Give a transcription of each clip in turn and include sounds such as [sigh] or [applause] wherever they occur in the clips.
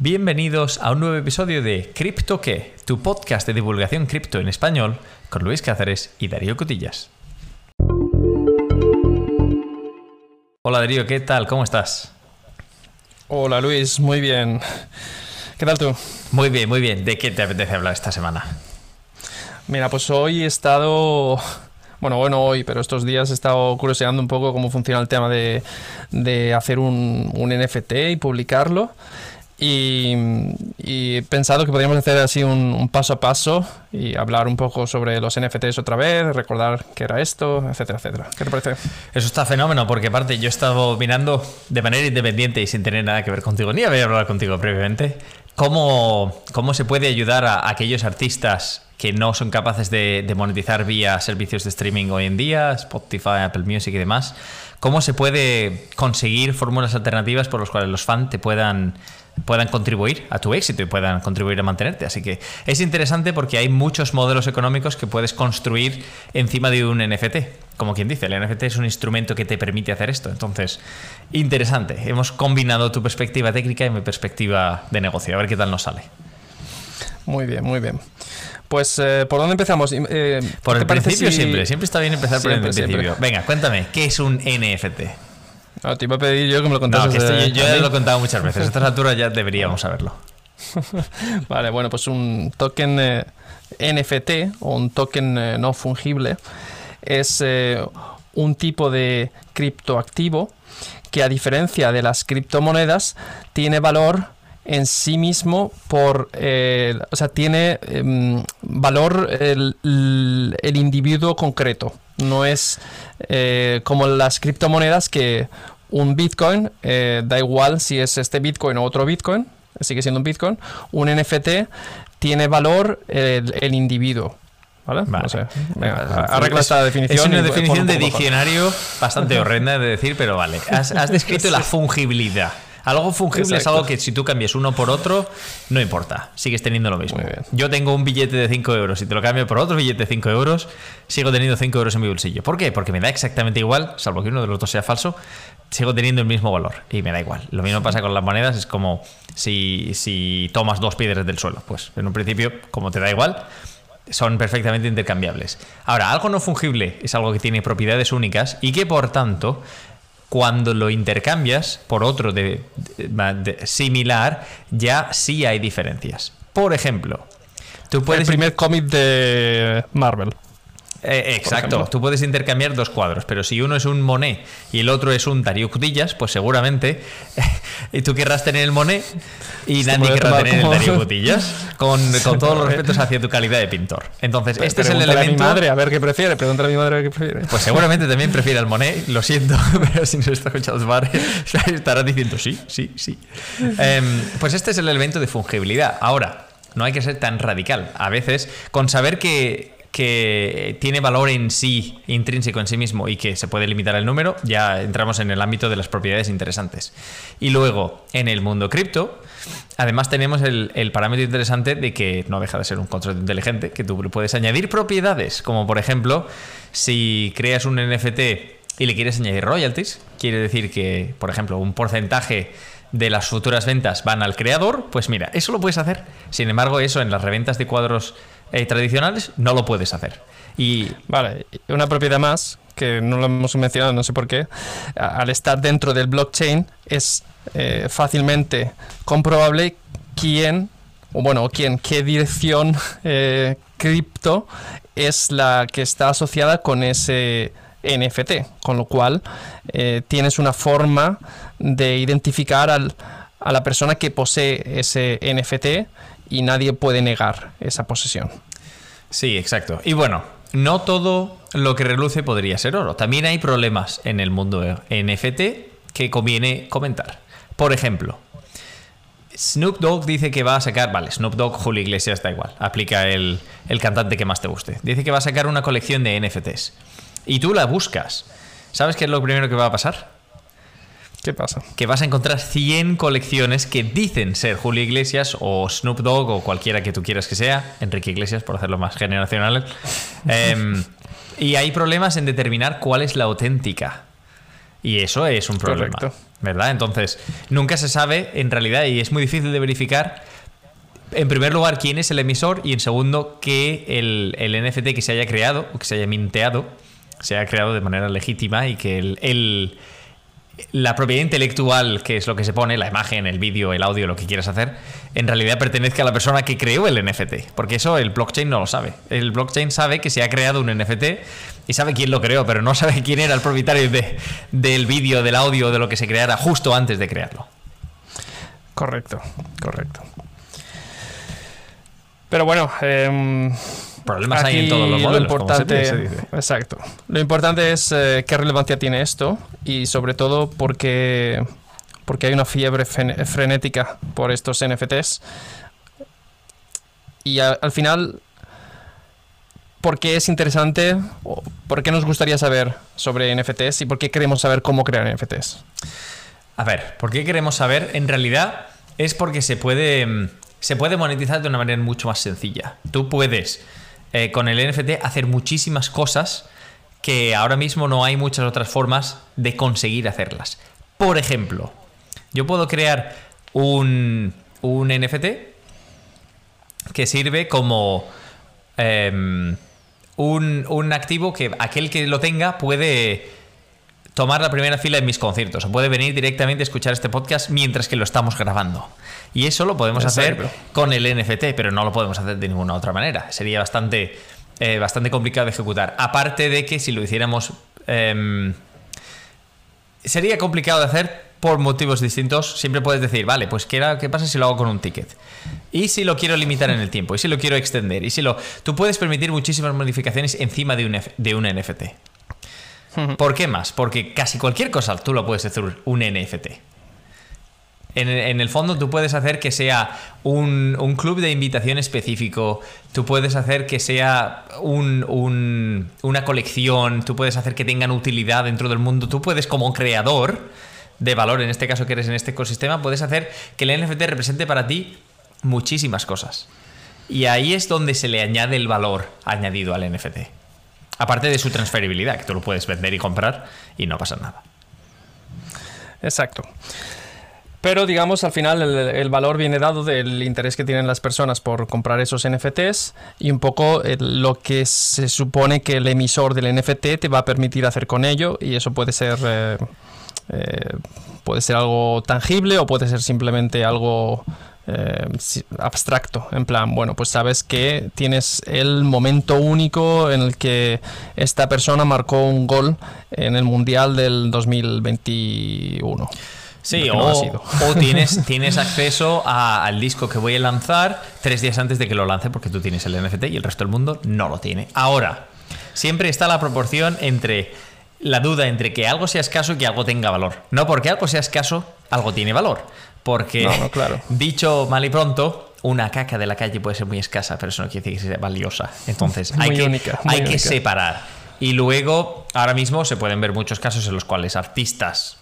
Bienvenidos a un nuevo episodio de Crypto Que, tu podcast de divulgación cripto en español con Luis Cáceres y Darío Cotillas. Hola Darío, ¿qué tal? ¿Cómo estás? Hola Luis, muy bien. ¿Qué tal tú? Muy bien, muy bien. ¿De qué te apetece hablar esta semana? Mira, pues hoy he estado bueno, bueno, hoy, pero estos días he estado curioseando un poco cómo funciona el tema de, de hacer un, un, NFT y publicarlo. Y, he pensado que podríamos hacer así un, un, paso a paso y hablar un poco sobre los NFTs otra vez, recordar qué era esto, etcétera, etcétera. ¿Qué te parece? Eso está fenómeno, porque aparte yo he estado mirando de manera independiente y sin tener nada que ver contigo, ni había hablado contigo previamente, cómo, cómo se puede ayudar a aquellos artistas que no son capaces de, monetizar vía servicios de streaming hoy en día, Spotify, Apple Music y demás. ¿Cómo se puede conseguir fórmulas alternativas por las cuales los fans te puedan, puedan contribuir a tu éxito y puedan contribuir a mantenerte? Así que es interesante porque hay muchos modelos económicos que puedes construir encima de un NFT. Como quien dice, el NFT es un instrumento que te permite hacer esto. Entonces, interesante. Hemos combinado tu perspectiva técnica y mi perspectiva de negocio. A ver qué tal nos sale. Muy bien, muy bien. Pues, eh, ¿por dónde empezamos? Eh, por el principio si... siempre. Siempre está bien empezar siempre, por el principio. Siempre. Venga, cuéntame, ¿qué es un NFT? No, te iba a pedir yo que me lo contases. No, que esto, yo, yo ya lo he contado muchas veces. A estas alturas ya deberíamos saberlo. [laughs] vale, bueno, pues un token eh, NFT o un token eh, no fungible es un tipo de criptoactivo que a diferencia de las criptomonedas tiene valor en sí mismo por eh, o sea tiene eh, valor el, el, individuo concreto no es eh, como las criptomonedas que un bitcoin da igual si es este bitcoin o otro bitcoin sigue siendo un bitcoin un nft tiene valor el, el individuo ¿Vale? Vale. No sé. Venga, arregla esta definición. Es una definición de diccionario bastante horrenda de decir, pero vale. Has, has descrito [laughs] la fungibilidad. Algo fungible Exacto. es algo que si tú cambias uno por otro, no importa, sigues teniendo lo mismo. Yo tengo un billete de 5 euros y te lo cambio por otro billete de 5 euros, sigo teniendo 5 euros en mi bolsillo. ¿Por qué? Porque me da exactamente igual, salvo que uno de los dos sea falso, sigo teniendo el mismo valor y me da igual. Lo mismo pasa con las monedas, es como si, si tomas dos piedras del suelo. Pues en un principio, como te da igual, son perfectamente intercambiables. Ahora, algo no fungible es algo que tiene propiedades únicas y que por tanto cuando lo intercambias por otro de, de, de, similar, ya sí hay diferencias. Por ejemplo, tú puedes. El primer cómic de Marvel. Eh, exacto, tú puedes intercambiar dos cuadros, pero si uno es un Monet y el otro es un Darío Cutillas, pues seguramente [laughs] y tú querrás tener el Monet y nadie querrá tener como... el Darío [laughs] Cutillas, con, con todos los respetos hacia tu calidad de pintor. Entonces, Pero este es el elemento. a mi madre a ver qué prefiere, pregúntale a mi madre a ver qué prefiere. Pues seguramente también prefiere al Monet, lo siento, [laughs] pero si nos está escuchando madre, estará diciendo sí, sí, sí. Eh, pues este es el elemento de fungibilidad. Ahora, no hay que ser tan radical. A veces, con saber que que tiene valor en sí, intrínseco en sí mismo y que se puede limitar el número, ya entramos en el ámbito de las propiedades interesantes. Y luego, en el mundo cripto, además tenemos el, el, parámetro interesante de que no deja de ser un contrato inteligente, que tú puedes añadir propiedades, como por ejemplo, si creas un NFT y le quieres añadir royalties, quiere decir que, por ejemplo, un porcentaje de las futuras ventas van al creador, pues mira, eso lo puedes hacer. Sin embargo, eso en las reventas de cuadros eh, tradicionales no lo puedes hacer. Y vale, una propiedad más que no lo hemos mencionado, no sé por qué, al estar dentro del blockchain es eh, fácilmente comprobable quién o bueno, quién, qué dirección [laughs] eh, cripto es la que está asociada con ese NFT, con lo cual tienes una forma de identificar al, a la persona que posee ese NFT y nadie puede negar esa posesión. Sí, exacto. Y bueno, no todo lo que reluce podría ser oro. También hay problemas en el mundo NFT que conviene comentar. Por ejemplo, Snoop Dogg dice que va a sacar. Vale, Snoop Dogg, Julio Iglesias, da igual. Aplica el, el cantante que más te guste. Dice que va a sacar una colección de NFTs. Y tú la buscas. ¿Sabes qué es lo primero que va a pasar? ¿Qué pasa? Que vas a encontrar 100 colecciones que dicen ser Julio Iglesias o Snoop Dogg o cualquiera que tú quieras que sea, Enrique Iglesias por hacerlo más generacional. [laughs] eh, y hay problemas en determinar cuál es la auténtica. Y eso es un problema. Correcto. ¿Verdad? Entonces, nunca se sabe en realidad y es muy difícil de verificar. En primer lugar, quién es el emisor y en segundo, que el, el NFT que se haya creado o que se haya minteado se haya creado de manera legítima y que el, el- la propiedad intelectual, que es lo que se pone, la imagen, el vídeo, el audio, lo que quieras hacer, en realidad pertenezca a la persona que creó el NFT. Porque eso el blockchain no lo sabe. El blockchain sabe que se ha creado un NFT y sabe quién lo creó, pero no sabe [laughs] quién era el propietario de- del vídeo, del audio, de lo que se creara justo antes de crearlo. Correcto, correcto. Pero bueno, em, Problemas hay en aquí todos los lo modelos. como se importante, dice, se dice. exacto. Lo importante es eh, qué relevancia tiene esto y sobre todo porque porque hay una fiebre frenética por estos NFTs y a- al final ¿por qué es interesante? o ¿Por qué nos gustaría saber sobre NFTs y por qué queremos saber cómo crear NFTs? A ver, ¿por qué queremos saber? En realidad es porque se puede, mm, se puede monetizar de una manera mucho más sencilla. Tú puedes, eh, con el NFT, hacer muchísimas cosas que ahora mismo no hay muchas otras formas de conseguir hacerlas. Por ejemplo, yo puedo crear un, un NFT que sirve como em, un, un activo que aquel que lo tenga puede tomar la primera fila en mis conciertos o puede venir directamente a escuchar este podcast mientras que lo estamos grabando. Y eso lo podemos hacer con el NFT, pero no lo podemos hacer de ninguna otra manera. Sería bastante, eh, bastante complicado de ejecutar. Aparte de que si lo hiciéramos... em, sería complicado de hacer por motivos distintos. Siempre puedes decir, vale, pues ¿qué, pasa si lo hago con un ticket? Y si lo quiero limitar en el tiempo, y si lo quiero extender, y si lo... Tú puedes permitir muchísimas modificaciones encima de un, F- de un NFT. [laughs] ¿Por qué más? Porque casi cualquier cosa tú lo puedes hacer un NFT. En, el fondo tú puedes hacer que sea un, club de invitación específico, tú puedes hacer que sea un- una colección, tú puedes hacer que tengan utilidad dentro del mundo, tú puedes como creador de valor, en este caso que eres en este ecosistema, puedes hacer que el NFT represente para ti muchísimas cosas. Y ahí es donde se le añade el valor añadido al NFT. Aparte de su transferibilidad, que tú lo puedes vender y comprar y no pasa nada. Exacto. Pero digamos, al final el, valor viene dado del interés que tienen las personas por comprar esos NFTs y un poco lo que se supone que el emisor del NFT te va a permitir hacer con ello y eso puede ser eh, eh, puede ser algo tangible o puede ser simplemente algo eh, si- abstracto. En plan, bueno, pues sabes que tienes el momento único en el que esta persona marcó un gol en el Mundial del 2021. Sí, no o, o [laughs] tienes, tienes acceso a- al disco que voy a lanzar tres días antes de que lo lance porque tú tienes el NFT y el resto del mundo no lo tiene. Ahora, siempre está la proporción entre la duda entre que algo sea escaso y que algo tenga valor. No porque algo sea escaso, algo tiene valor. Porque, No, no, claro. [laughs] dicho mal y pronto, una caca de la calle puede ser muy escasa, pero eso no quiere decir que sea valiosa. Entonces, [laughs] hay, que, única, hay que separar. Y luego, ahora mismo se pueden ver muchos casos en los cuales artistas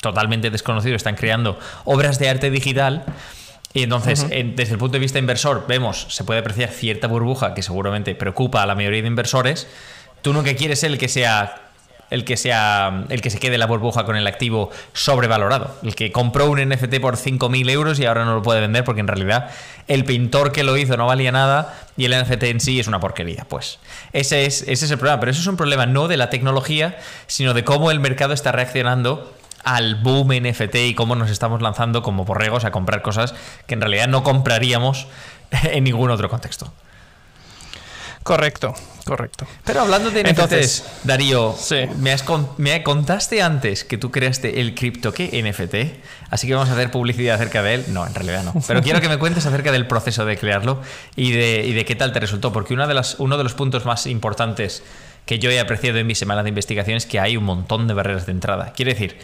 totalmente desconocidos están creando obras de arte digital. Y entonces, en- desde el punto de vista inversor, vemos, se puede apreciar cierta burbuja que seguramente preocupa a la mayoría de inversores. Tú nunca quieres ser el que sea el que sea el que se quede la burbuja con el activo sobrevalorado, el que compró un NFT por 5.000 euros y ahora no lo puede vender porque en realidad el pintor que lo hizo no valía nada y el NFT en sí es una porquería. Pues ese es, ese es el problema, pero eso es un problema no de la tecnología, sino de cómo el mercado está reaccionando al boom NFT y cómo nos estamos lanzando como borregos a comprar cosas que en realidad no compraríamos [laughs] en ningún otro contexto. Correcto, correcto. Pero hablando de NFTs, Entonces, Darío, sí. me, has con- me contaste antes que tú creaste el cripto que NFT, así que vamos a hacer publicidad acerca de él. No, en realidad no. Pero quiero que me cuentes acerca del proceso de crearlo y de, y de qué tal te resultó, porque una de las, uno de los puntos más importantes que yo he apreciado en mi semana de investigación es que hay un montón de barreras de entrada. Quiere decir,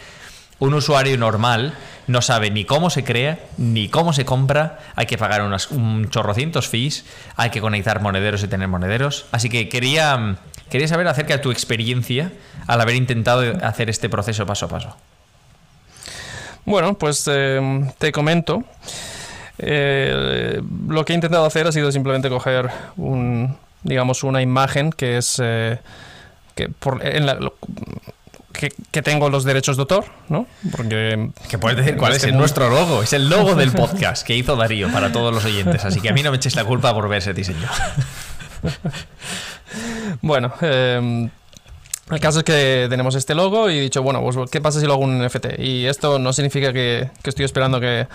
un usuario normal no sabe ni cómo se crea, ni cómo se compra, hay que pagar unas, un chorrocientos fees, hay que conectar monederos y tener monederos. Así que quería, mm, quería saber acerca de tu experiencia al haber intentado hacer este proceso paso a paso. Bueno, pues eh, te comento. Eh, lo que he intentado hacer ha sido simplemente coger un, digamos, una imagen que es eh, que, por, en la- que, tengo los derechos de autor, ¿no? Porque. Que puedes decir cuál es nuestro logo. Es el logo del [laughs] podcast que hizo Darío para todos los oyentes. Así que a mí no me echéis la culpa por ver ese diseño. bueno, eh, el caso es que tenemos este logo y he dicho, bueno, pues ¿qué pasa si lo hago un NFT? Y esto no significa que, estoy esperando que,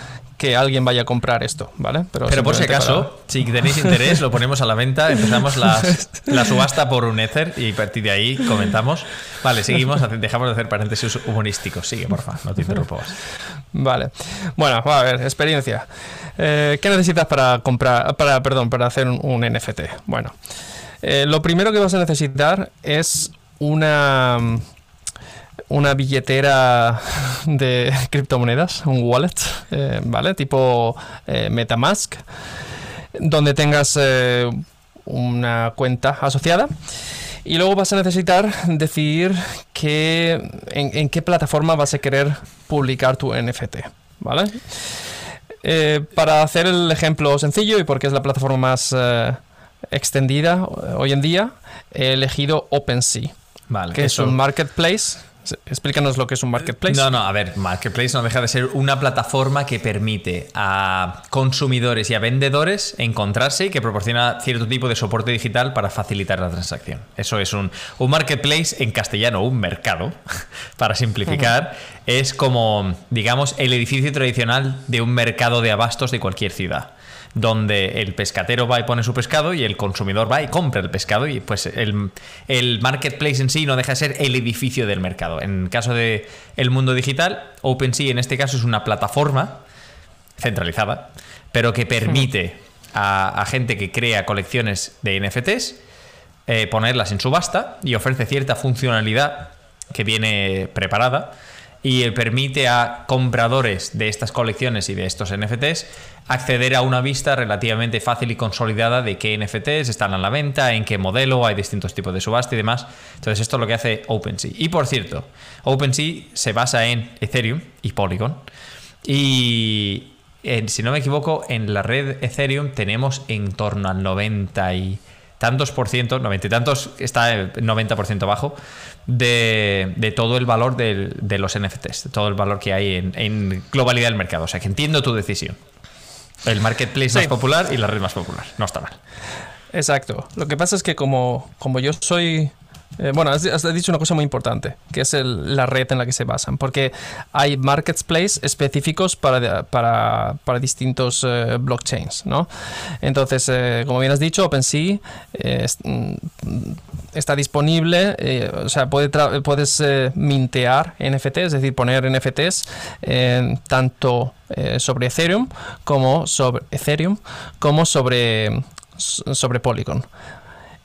alguien vaya a comprar esto, ¿vale? Pero, por si acaso, si tenéis interés, lo ponemos a la venta, empezamos la subasta por un Ether y a partir de ahí comentamos. Vale, seguimos, dejamos de hacer paréntesis humorísticos. Sigue, porfa, no te interrumpo Vale. Bueno, a ver, experiencia. Eh, ¿Qué necesitas para comprar, para, perdón, para hacer un, NFT? Bueno, eh, lo primero que vas a necesitar es una, una billetera de [laughs] criptomonedas, un wallet, eh, ¿vale? Tipo eh, Metamask, donde tengas eh, una cuenta asociada. Y luego vas a necesitar decidir qué, en, qué plataforma vas a querer publicar tu NFT, ¿vale? para hacer el ejemplo sencillo y porque es la plataforma más extendida hoy en día, he elegido OpenSea. Vale, que es un marketplace. Explícanos lo que es un marketplace. No, no, a ver, marketplace no deja de ser una plataforma que permite a consumidores y a vendedores encontrarse y que proporciona cierto tipo de soporte digital para facilitar la transacción. Eso es un, un marketplace en castellano, un mercado, [laughs] para simplificar. Es como, digamos, el edificio tradicional de un mercado de abastos de cualquier ciudad donde el pescatero va y pone su pescado y el consumidor va y compra el pescado y pues el, marketplace en sí no deja de ser el edificio del mercado. En el caso de el mundo digital, OpenSea en este caso es una plataforma centralizada, pero que permite a, gente que crea colecciones de NFTs eh, ponerlas en subasta y ofrece cierta funcionalidad que viene preparada y permite a compradores de estas colecciones y de estos NFTs acceder a una vista relativamente fácil y consolidada de qué NFTs están a la venta, en qué modelo, hay distintos tipos de subasta y demás. Entonces esto es lo que hace OpenSea. Y por cierto, OpenSea se basa en Ethereum y Polygon. Y si no me equivoco, en la red Ethereum tenemos en torno al 90 y tantos por ciento, 90 y tantos, está el 90% bajo, de, todo el valor de, los NFTs, de todo el valor que hay en, globalidad del mercado. O sea que entiendo tu decisión. El marketplace más popular y la red más popular. No está mal. Exacto. Lo que pasa es que como, como yo soy eh, bueno, has, dicho una cosa muy importante, que es la red en la que se basan, porque hay marketplaces específicos para, para, para distintos eh, blockchains, ¿no? Entonces, eh, como bien has dicho, OpenSea mm, está disponible, o sea, puedes mintear NFTs, es decir, poner NFTs tanto sobre Ethereum como sobre Ethereum como sobre, sobre Polygon.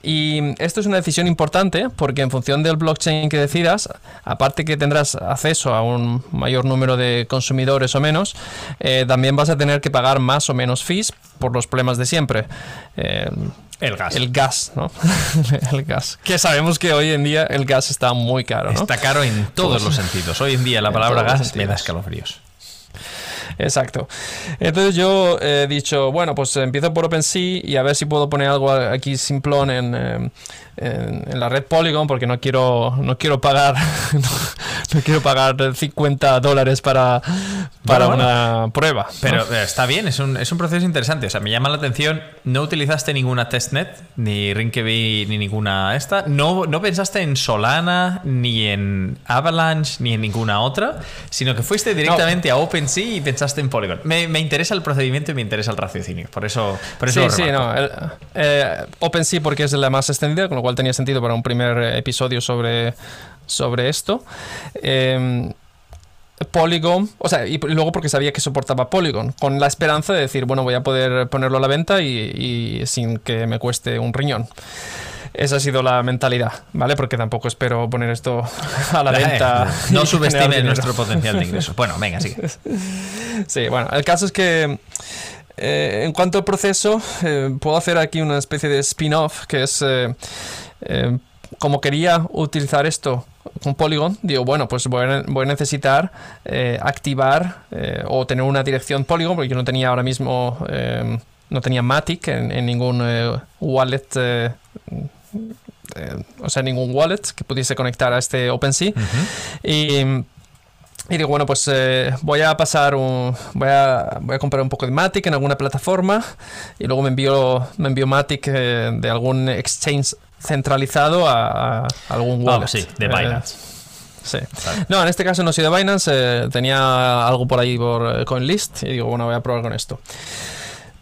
Y esto es una decisión importante porque en función del blockchain que decidas, aparte que tendrás acceso a un mayor número de consumidores o menos, eh, también vas a tener que pagar más o menos fees por los problemas de siempre. Eh, el gas. El gas, ¿no? [laughs] el gas. Que sabemos que hoy en día el gas está muy caro. Está caro en todos los sentidos. Hoy en día la palabra gas me da escalofríos. Exacto. Entonces yo he dicho, bueno, pues empiezo por OpenSea y a ver si puedo poner algo aquí simplón en, eh, en, la red Polygon porque no quiero no quiero pagar [laughs] no, quiero pagar 50 dólares para, para una prueba. Pero eh, está bien, es un, es un proceso interesante. O sea, me llama la atención, no utilizaste ninguna testnet, ni Rinkeby, ni ninguna esta. No, no pensaste en Solana, ni en Avalanche, ni en ninguna otra, sino que fuiste directamente a OpenSea y pensaste en Polygon. Me, me, interesa el procedimiento y me interesa el raciocinio. Por eso, por eso sí, sí, no. Eh, OpenSea porque es la más extendida, con lo cual tenía sentido para un primer episodio sobre, sobre esto. Em, Polygon, o sea, y luego porque sabía que soportaba Polygon, con la esperanza de decir, bueno, voy a poder ponerlo a la venta y, sin que me cueste un riñón. Esa ha sido la mentalidad, ¿vale? Porque tampoco espero poner esto [laughs] a la venta. no [laughs] subestime nuestro potencial de ingresos. Bueno, [laughs] venga, sigue. Sí, bueno, el caso es que eh, en cuanto al proceso, eh, puedo hacer aquí una especie de spin-off que es eh, como quería utilizar esto con Polygon, digo, bueno, pues voy a, necesitar activar o tener una dirección Polygon, porque yo no tenía ahora mismo, no tenía Matic en, ningún wallet eh, o sea, ningún wallet que pudiese conectar a este OpenSea. Y y digo, bueno, pues eh, voy a pasar un. Voy a, voy a comprar un poco de Matic en alguna plataforma y luego me envío, me envío Matic eh, de algún exchange centralizado a, algún wallet. sí, de eh, Binance. sí. No, en este caso no soy de Binance, tenía algo por ahí por CoinList y digo, bueno, voy a probar con esto.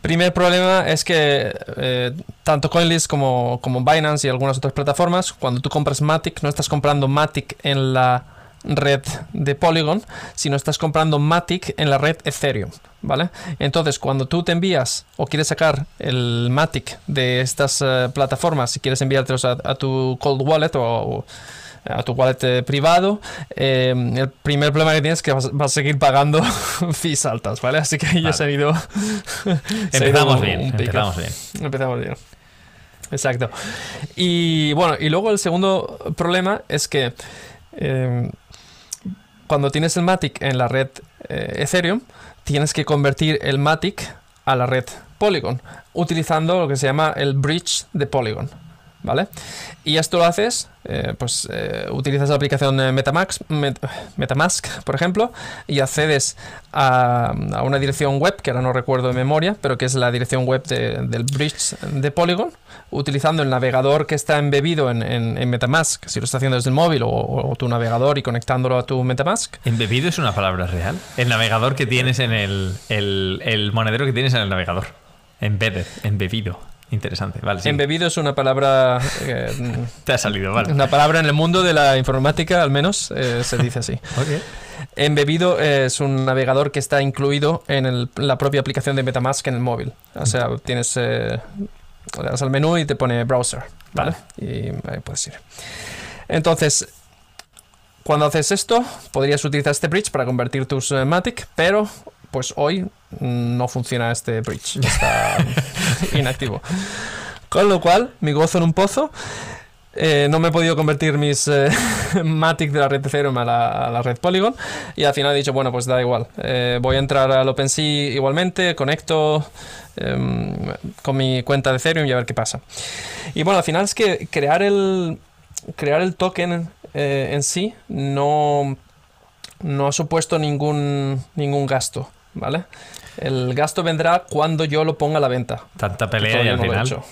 Primer problema es que tanto CoinList como, como Binance y algunas otras plataformas, cuando tú compras Matic, no estás comprando Matic en la red de Polygon, sino estás comprando Matic en la red Ethereum, ¿vale? Entonces, cuando tú te envías o quieres sacar el Matic de estas eh, plataformas, si quieres enviártelos a, tu cold wallet o, a tu wallet eh, privado, eh, el primer problema que tienes es que vas, a seguir pagando [laughs] fees altas, ¿vale? Así que ya [laughs] se ha ido. empezamos bien, empezamos bien. Empezamos bien. Exacto. Y bueno, y luego el segundo problema es que cuando tienes el Matic en la red eh, Ethereum, tienes que convertir el Matic a la red Polygon, utilizando lo que se llama el bridge de Polygon. ¿Vale? Y esto lo haces, eh, pues eh, utilizas la aplicación Metamask, Metamask, por ejemplo, y accedes a, una dirección web, que ahora no recuerdo de memoria, pero que es la dirección web del bridge de Polygon, utilizando el navegador que está embebido en, Metamask, si lo estás haciendo desde el móvil o, tu navegador y conectándolo a tu Metamask. ¿Embebido es una palabra real? El navegador que tienes en el, el, monedero que tienes en el navegador. Embedded, embebido. Interesante, vale. Embebido es una palabra. Eh, [laughs] Te ha salido, vale. Una palabra en el mundo de la informática, al menos, eh, se dice así. [laughs] Embebido es un navegador que está incluido en la propia aplicación de Metamask en el móvil. O sea, tienes eh, le das al menú y te pone browser, ¿vale? Y ahí puedes ir. Entonces, cuando haces esto, podrías utilizar este bridge para convertir tus eh, Matic, pero pues hoy no funciona este bridge, [laughs] está inactivo. Con lo cual, mi gozo en un pozo. Eh, no me he podido convertir mis eh, [laughs] Matic de la red Ethereum a la, a la, red Polygon y al final he dicho, bueno, pues da igual. voy a entrar al OpenSea igualmente, conecto, Em, con mi cuenta de Ethereum y a ver qué pasa. Y bueno, al final es que crear el, crear el token eh, en sí no, no ha supuesto ningún, ningún gasto, ¿vale? El gasto vendrá cuando yo lo ponga a la venta. Tanta pelea y al final.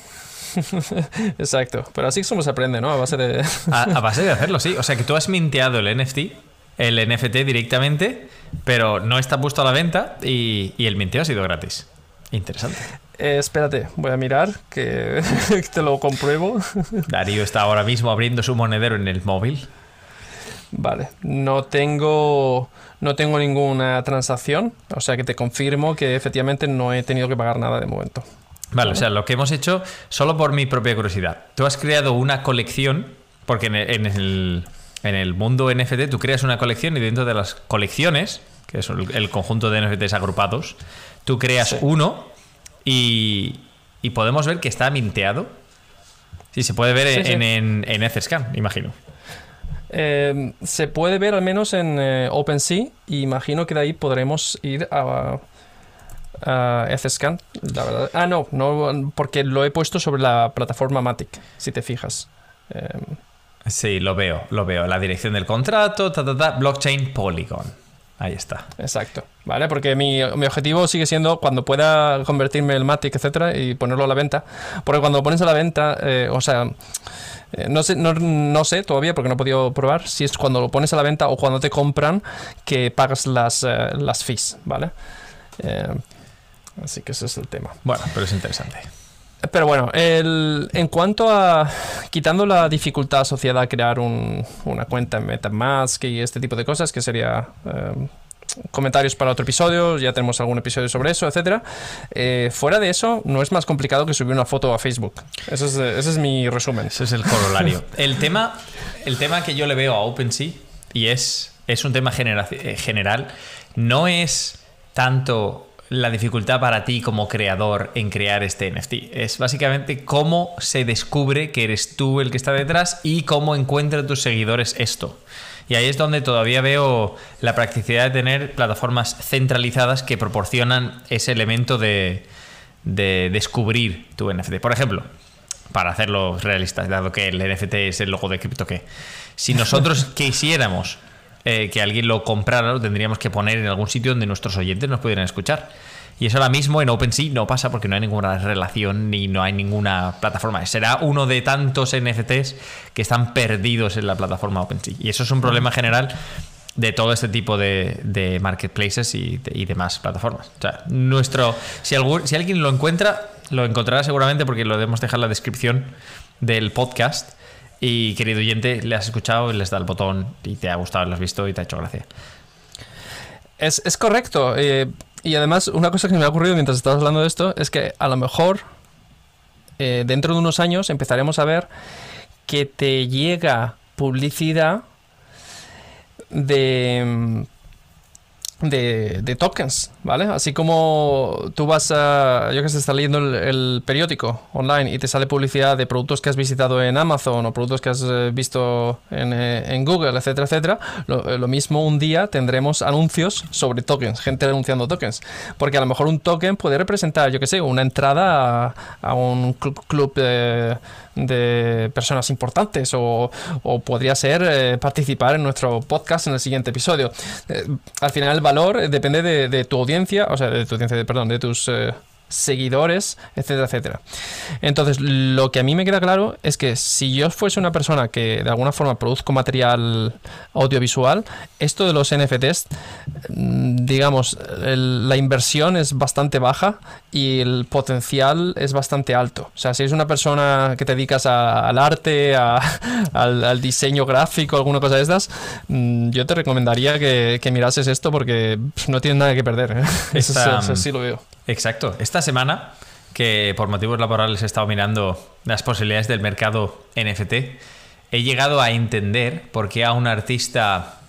[laughs] Exacto. Pero así somos aprende, ¿no? A base de. [laughs] a, base de hacerlo, sí. O sea que tú has minteado el NFT, el NFT directamente, pero no está puesto a la venta y, y el minteo ha sido gratis. Interesante. Eh, espérate, voy a mirar que [laughs] te lo compruebo. Darío está ahora mismo abriendo su monedero en el móvil. Vale, no tengo no tengo ninguna transacción, o sea que te confirmo que efectivamente no he tenido que pagar nada de momento. Vale, o sea, lo que hemos hecho, solo por mi propia curiosidad, tú has creado una colección, porque en el, en el mundo NFT tú creas una colección y dentro de las colecciones, que es el conjunto de NFTs agrupados, Tú creas uno y, podemos ver que está minteado. Sí, se puede ver en, en, en, Etherscan, imagino. Em, se puede ver al menos en eh, OpenSea y imagino que de ahí podremos ir a, a Etherscan. La verdad. Ah, no, no, porque lo he puesto sobre la plataforma Matic, si te fijas. Em, sí, lo veo, lo veo. La dirección del contrato, ta, ta, ta, blockchain Polygon. Ahí está. Exacto. ¿Vale? Porque mi, objetivo sigue siendo cuando pueda convertirme el Matic, etcétera, y ponerlo a la venta. Porque cuando lo pones a la venta, eh, o sea, eh, no, sé, no, sé todavía porque no he podido probar si es cuando lo pones a la venta o cuando te compran que pagas las, eh, las fees, ¿vale? así que ese es el tema. Bueno, pero es interesante. Pero bueno, el, en cuanto a quitando la dificultad asociada a crear una cuenta en MetaMask y este tipo de cosas, que sería eh, comentarios para otro episodio, ya tenemos algún episodio sobre eso, etcétera. Eh, fuera de eso, no es más complicado que subir una foto a Facebook. Ese es, ese es mi resumen. Ese es el corolario. [laughs] el, tema, el tema que yo le veo a OpenSea, y es, es un tema eh, general, no es tanto la dificultad para ti como creador en crear este NFT. Es básicamente cómo se descubre que eres tú el que está detrás y cómo encuentran tus seguidores esto. Y ahí es donde todavía veo la practicidad de tener plataformas centralizadas que proporcionan ese elemento de, descubrir tu NFT. Por ejemplo, para hacerlo realista, dado que el NFT es el logo de cripto que si nosotros [laughs] quisiéramos eh, que alguien lo comprara, lo tendríamos que poner en algún sitio donde nuestros oyentes nos pudieran escuchar. Y eso ahora mismo en OpenSea no pasa porque no hay ninguna relación ni no hay ninguna plataforma. Será uno de tantos NFTs que están perdidos en la plataforma OpenSea. Y eso es un problema general de todo este tipo de, marketplaces y, demás plataformas. Nuestro, si, si alguien lo encuentra, lo encontrará seguramente porque lo debemos dejar en la descripción del podcast. Y querido oyente, le has escuchado, les da el botón y te ha gustado, lo has visto y te ha hecho gracia. Es, correcto. Eh, y además, una cosa que me ha ocurrido mientras estabas hablando de esto es que a lo mejor eh, dentro de unos años empezaremos a ver que te llega publicidad de de, tokens, ¿vale? Así como tú vas a, yo que sé, estás leyendo el, periódico online y te sale publicidad de productos que has visitado en Amazon o productos que has eh, visto eh, en, Google, etcétera, etcétera, lo, lo, mismo un día tendremos anuncios sobre tokens, gente anunciando tokens, porque a lo mejor un token puede representar, yo que sé, una entrada a, un club, de de personas importantes o, podría ser eh, participar en nuestro podcast en el siguiente episodio. Eh, al final el valor depende de, tu audiencia, o sea, de tu audiencia, perdón, de tus... Eh, seguidores, etcétera, etcétera. Entonces, lo que a mí me queda claro es que si yo fuese una persona que de alguna forma produzco material audiovisual, esto de los NFTs, mm, digamos, la inversión es bastante baja y el potencial es bastante alto. O sea, si eres una persona que te dedicas al arte, [laughs] al, diseño gráfico, alguna cosa de estas, mm, yo te recomendaría que, mirases esto porque no tienes nada que perder. ¿eh? [laughs] Eso, sí lo veo. Exacto. Esta semana, que por motivos laborales he estado mirando las posibilidades del mercado NFT, he llegado a entender por qué a un artista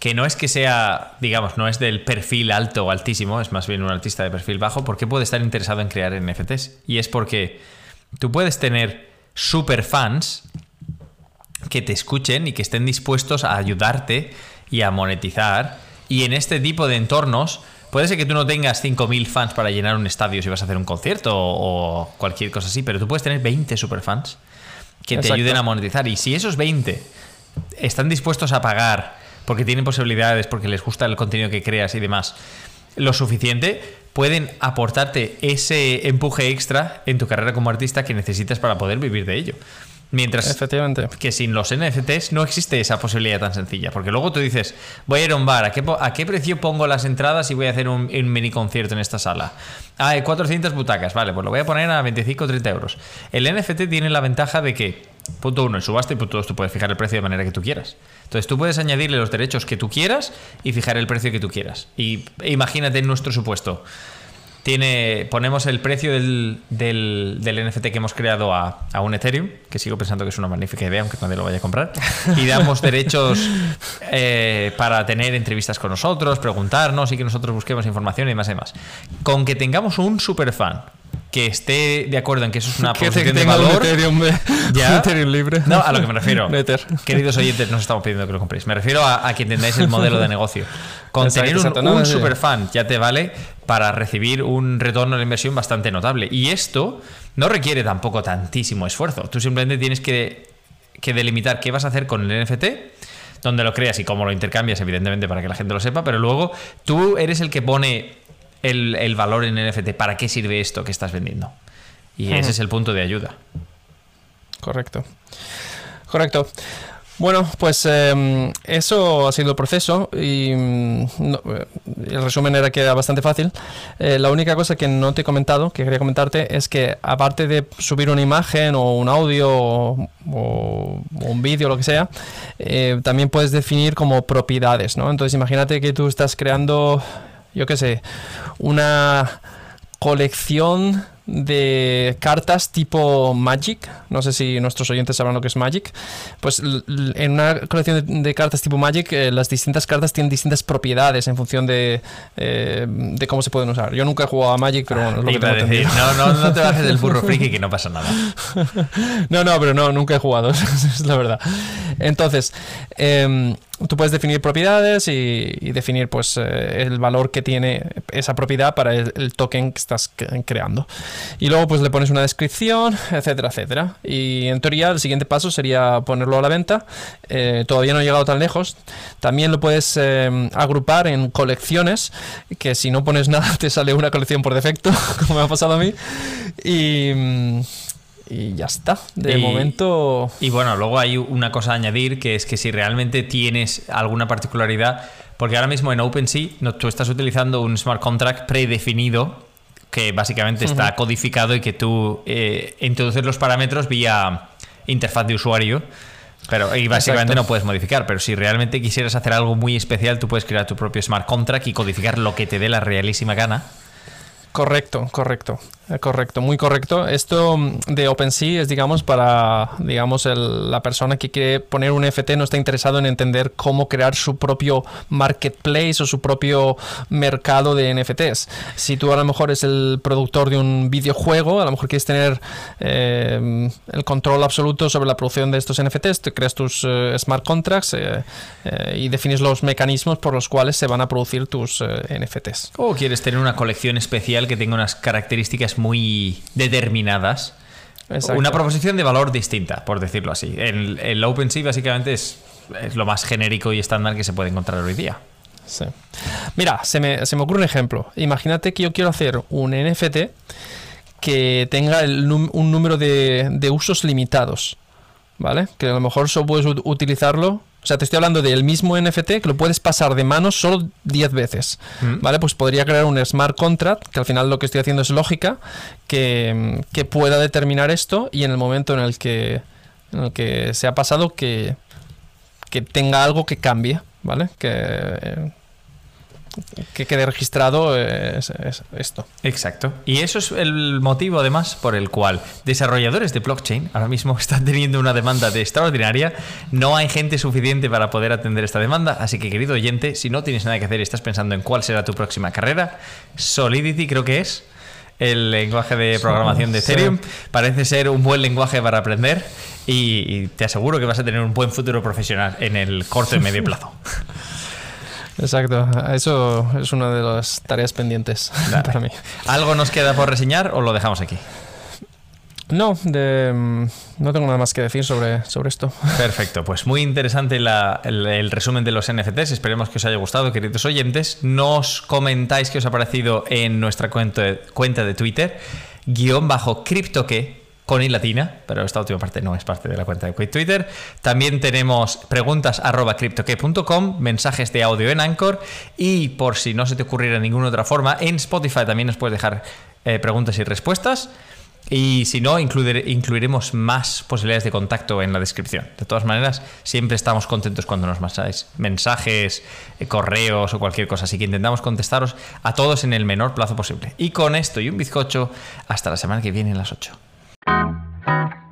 que no es que sea, digamos, no es del perfil alto o altísimo, es más bien un artista de perfil bajo, ¿por qué puede estar interesado en crear NFTs? Y es porque tú puedes tener super fans que te escuchen y que estén dispuestos a ayudarte y a monetizar. Y en este tipo de entornos Puede ser que tú no tengas 5.000 fans para llenar un estadio si vas a hacer un concierto o, cualquier cosa así, pero tú puedes tener 20 superfans que te ayuden a monetizar. Y si esos 20 están dispuestos a pagar porque tienen posibilidades, porque les gusta el contenido que creas y demás, lo suficiente, pueden aportarte ese empuje extra en tu carrera como artista que necesitas para poder vivir de ello. Mientras Efectivamente. que sin los NFTs no existe esa posibilidad tan sencilla. Porque luego tú dices, voy a ir a un bar, ¿a qué, a qué precio pongo las entradas y voy a hacer un, mini concierto en esta sala? Ah, hay 400 butacas, vale, pues lo voy a poner a 25 o 30 euros. El NFT tiene la ventaja de que, punto uno, en subasta y punto dos, tú puedes fijar el precio de manera que tú quieras. Entonces tú puedes añadirle los derechos que tú quieras y fijar el precio que tú quieras. Y imagínate en nuestro supuesto tiene, ponemos el precio del, del, NFT que hemos creado a, a, un Ethereum, que sigo pensando que es una magnífica idea, aunque nadie lo vaya a comprar, y damos [laughs] derechos eh, para tener entrevistas con nosotros, preguntarnos y que nosotros busquemos información y demás y demás. Con que tengamos un super fan que esté de acuerdo en que eso es una [laughs] posición de valor. Ethereum, [laughs] ¿Ya? Ethereum libre. No, a lo que me refiero. [laughs] Queridos oyentes, no os estamos pidiendo que lo compréis. Me refiero a, que entendáis el modelo de negocio. Con tener un, un super fan ya te vale para recibir un retorno de inversión bastante notable. Y esto no requiere tampoco tantísimo esfuerzo. Tú simplemente tienes que, que delimitar qué vas a hacer con el NFT donde lo creas y cómo lo intercambias, evidentemente, para que la gente lo sepa, pero luego tú eres el que pone el, valor en NFT. ¿Para qué sirve esto que estás vendiendo? Y ese es el punto de ayuda. Correcto. Correcto. Bueno, pues em, eso ha sido el proceso y mm, el resumen era que era bastante fácil. Eh, la única cosa que no te he comentado, que quería comentarte, es que aparte de subir una imagen o un audio o, un vídeo, lo que sea, eh, también puedes definir como propiedades, ¿no? Entonces imagínate que tú estás creando yo qué sé, una colección de cartas tipo Magic. No sé si nuestros oyentes sabrán lo que es Magic. Pues en una colección de, cartas tipo Magic, eh, las distintas cartas tienen distintas propiedades en función de, eh, de, cómo se pueden usar. Yo nunca he jugado a Magic, pero bueno, es lo que decir, no, no, no te bajes del burro [laughs] friki que no pasa nada. [laughs] no, no, pero no, nunca he jugado, [laughs] es la verdad. Entonces, em, tú puedes definir propiedades y, definir pues eh, el valor que tiene esa propiedad para el, token que estás creando. Y luego pues le pones una descripción, etcétera, etcétera. Y en teoría el siguiente paso sería ponerlo a la venta. Eh, todavía no he llegado tan lejos. También lo puedes eh, agrupar en colecciones, que si no pones nada [laughs] te sale una colección por defecto, [laughs] como me ha pasado a mí. Y... Y ya está. De momento. Y bueno, luego hay una cosa a añadir que es que si realmente tienes alguna particularidad, porque ahora mismo en OpenSea no, tú estás utilizando un smart contract predefinido que básicamente está codificado y que tú eh, introduces los parámetros vía interfaz de usuario. Pero y básicamente no puedes modificar, pero si realmente quisieras hacer algo muy especial, tú puedes crear tu propio smart contract y codificar lo que te dé la realísima gana. Correcto, correcto. Eh, correcto, muy correcto. Esto mm, de OpenSea es, digamos, para, digamos, la persona que quiere poner un NFT no está interesado en entender cómo crear su propio marketplace o su propio mercado de NFTs. Si tú a lo mejor es el productor de un videojuego, a lo mejor quieres tener eh, el control absoluto sobre la producción de estos NFTs, te creas tus eh, smart contracts y defines los mecanismos por los cuales se van a producir tus NFTs. O quieres tener una colección especial que tenga unas características muy determinadas. Una proposición de valor distinta, por decirlo así. El, el OpenSea básicamente es, es, lo más genérico y estándar que se puede encontrar hoy día. Mira, se me, se me, ocurre un ejemplo. Imagínate que yo quiero hacer un NFT que tenga un número de, de, usos limitados. ¿Vale? Que a lo mejor solo puedes utilizarlo o sea, te estoy hablando del mismo NFT que lo puedes pasar de manos solo 10 veces. Mm. ¿Vale? Pues podría crear un smart contract, que al final lo que estoy haciendo es lógica, que, pueda determinar esto y en el momento en el que, en el que se ha pasado que, que tenga algo que cambie. ¿Vale? Que, que quede registrado es, esto. Exacto. Y eso es el motivo, además, por el cual desarrolladores de blockchain ahora mismo [laughs] están teniendo una demanda de extraordinaria. No hay gente suficiente para poder atender esta demanda. Así que, querido oyente, si no tienes nada que hacer y estás pensando en cuál será tu próxima carrera, Solidity creo que es el lenguaje de programación de Ethereum. Parece ser un buen lenguaje para aprender y te aseguro que vas a tener un buen futuro profesional en el corto y medio [laughs] plazo. Exacto, eso es una de las tareas pendientes [laughs] para mí. ¿Algo nos queda por reseñar o lo dejamos aquí? No, mm, no tengo nada más que decir sobre, sobre esto. [laughs] Perfecto, pues muy interesante el, resumen de los NFTs. Esperemos que os haya gustado, queridos oyentes. Nos comentáis qué os ha parecido en nuestra cuenta de, cuenta de Twitter, guion bajo criptoque con y latina, pero esta última parte no es parte de la cuenta de Twitter. También tenemos preguntas mensajes de audio en Anchor y por si no se te ocurriera ninguna otra forma, en Spotify también nos puedes dejar eh, preguntas y respuestas. Y si no, incluiremos más posibilidades de contacto en la descripción. De todas maneras, siempre estamos contentos cuando nos mandáis mensajes, eh, correos o cualquier cosa. Así que intentamos contestaros a todos en el menor plazo posible. Y con esto y un bizcocho, hasta la semana que viene a las 8. Thank you.